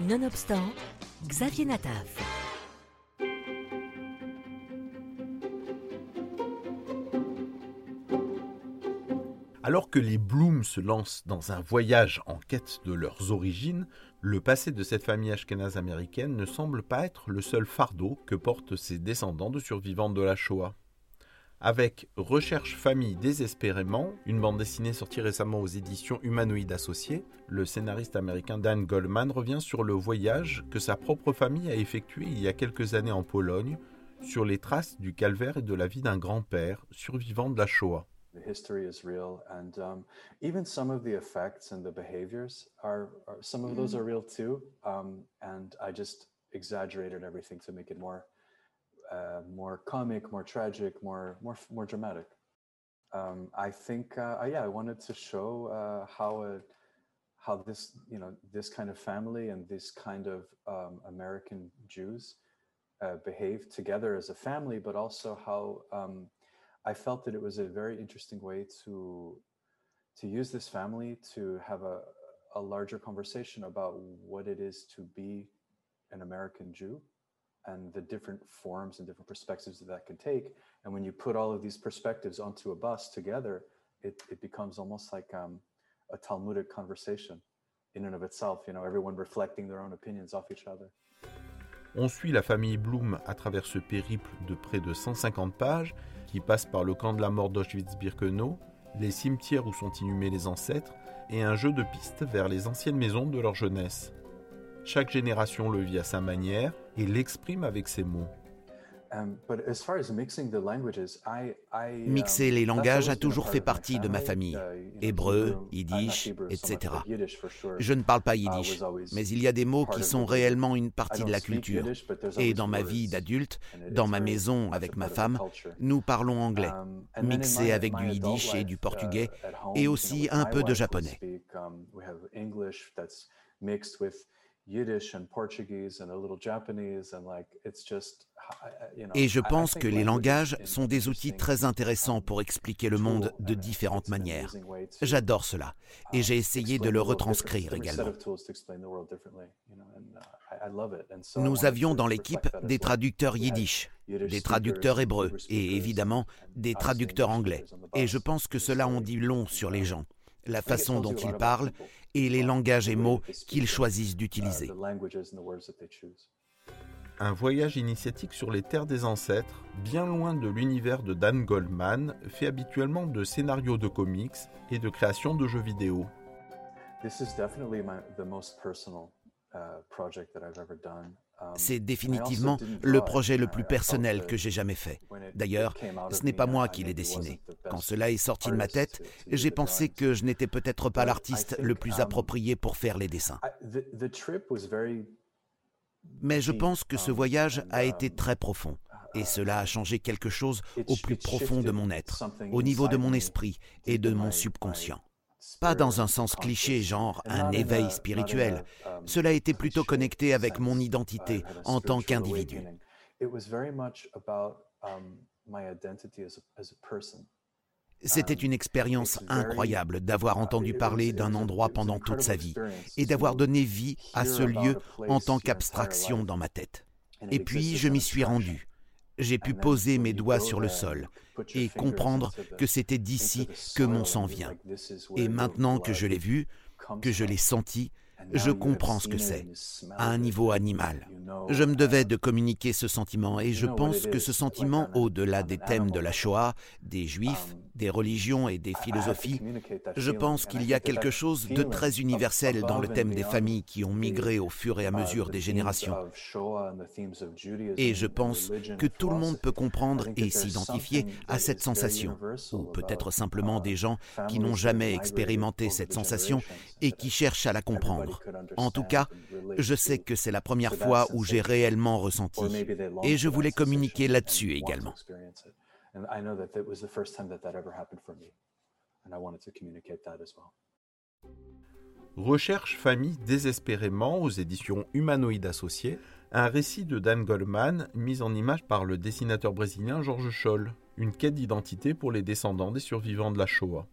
Nonobstant, Xavier Nataf. Alors que les Bloom se lancent dans un voyage en quête de leurs origines, le passé de cette famille ashkénaze américaine ne semble pas être le seul fardeau que portent ses descendants de survivants de la Shoah. Avec Recherche famille désespérément, une bande dessinée sortie récemment aux éditions Humanoïdes Associés, le scénariste américain Dan Goldman revient sur le voyage que sa propre famille a effectué il y a quelques années en Pologne, sur les traces du calvaire et de la vie d'un grand-père survivant de la Shoah. the history is real and um, even some of the effects and the behaviors are, are some of those are real too. Um, and i just exaggerated everything to make it more uh, more comic more tragic more more more dramatic. Um, i think uh, yeah i wanted to show uh, how a, how this you know this kind of family and this kind of um, american jews uh, behave together as a family but also how um, I felt that it was a very interesting way to to use this family to have a, a larger conversation about what it is to be an American Jew and the different forms and different perspectives that that can take. And when you put all of these perspectives onto a bus together, it, it becomes almost like um, a Talmudic conversation in and of itself, you know, everyone reflecting their own opinions off each other. On suit la famille Bloom à travers ce périple de près de 150 pages qui passe par le camp de la mort d'Auschwitz-Birkenau, les cimetières où sont inhumés les ancêtres et un jeu de pistes vers les anciennes maisons de leur jeunesse. Chaque génération le vit à sa manière et l'exprime avec ses mots. Mixer les langages a toujours fait partie de ma famille. Hébreu, yiddish, etc. Je ne parle pas yiddish, mais il y a des mots qui sont réellement une partie de la culture. Et dans ma vie d'adulte, dans ma maison avec ma femme, nous parlons anglais, mixé avec du yiddish et du portugais, et aussi un peu de japonais. Et je pense que les langages sont des outils très intéressants pour expliquer le monde de différentes manières. J'adore cela et j'ai essayé de le retranscrire également. Nous avions dans l'équipe des traducteurs yiddish, des traducteurs hébreux et évidemment des traducteurs anglais. Et je pense que cela en dit long sur les gens la façon dont ils parlent et les langages et mots qu'ils choisissent d'utiliser. Un voyage initiatique sur les terres des ancêtres, bien loin de l'univers de Dan Goldman, fait habituellement de scénarios de comics et de création de jeux vidéo. C'est définitivement le projet le plus personnel que j'ai jamais fait. D'ailleurs, ce n'est pas moi qui l'ai dessiné. Quand cela est sorti de ma tête, j'ai pensé que je n'étais peut-être pas l'artiste le plus approprié pour faire les dessins. Mais je pense que ce voyage a été très profond. Et cela a changé quelque chose au plus profond de mon être, au niveau de mon esprit et de mon subconscient. Pas dans un sens cliché, genre un éveil spirituel. Cela était plutôt connecté avec mon identité en tant qu'individu. C'était une expérience incroyable d'avoir entendu parler d'un endroit pendant toute sa vie et d'avoir donné vie à ce lieu en tant qu'abstraction dans ma tête. Et puis je m'y suis rendu. J'ai pu poser mes doigts sur le sol et comprendre que c'était d'ici que mon sang vient. Et maintenant que je l'ai vu, que je l'ai senti, je comprends ce que c'est, à un niveau animal. Je me devais de communiquer ce sentiment et je pense que ce sentiment, au-delà des thèmes de la Shoah, des Juifs, des religions et des philosophies, je pense qu'il y a quelque chose de très universel dans le thème des familles qui ont migré au fur et à mesure des générations. Et je pense que tout le monde peut comprendre et s'identifier à cette sensation, ou peut-être simplement des gens qui n'ont jamais expérimenté cette sensation et qui cherchent à la comprendre. En tout cas, je sais que c'est la première fois où j'ai réellement ressenti, et je voulais communiquer là-dessus également. Recherche famille désespérément aux éditions Humanoïdes Associés, un récit de Dan Goldman mis en image par le dessinateur brésilien Georges Scholl, une quête d'identité pour les descendants des survivants de la Shoah.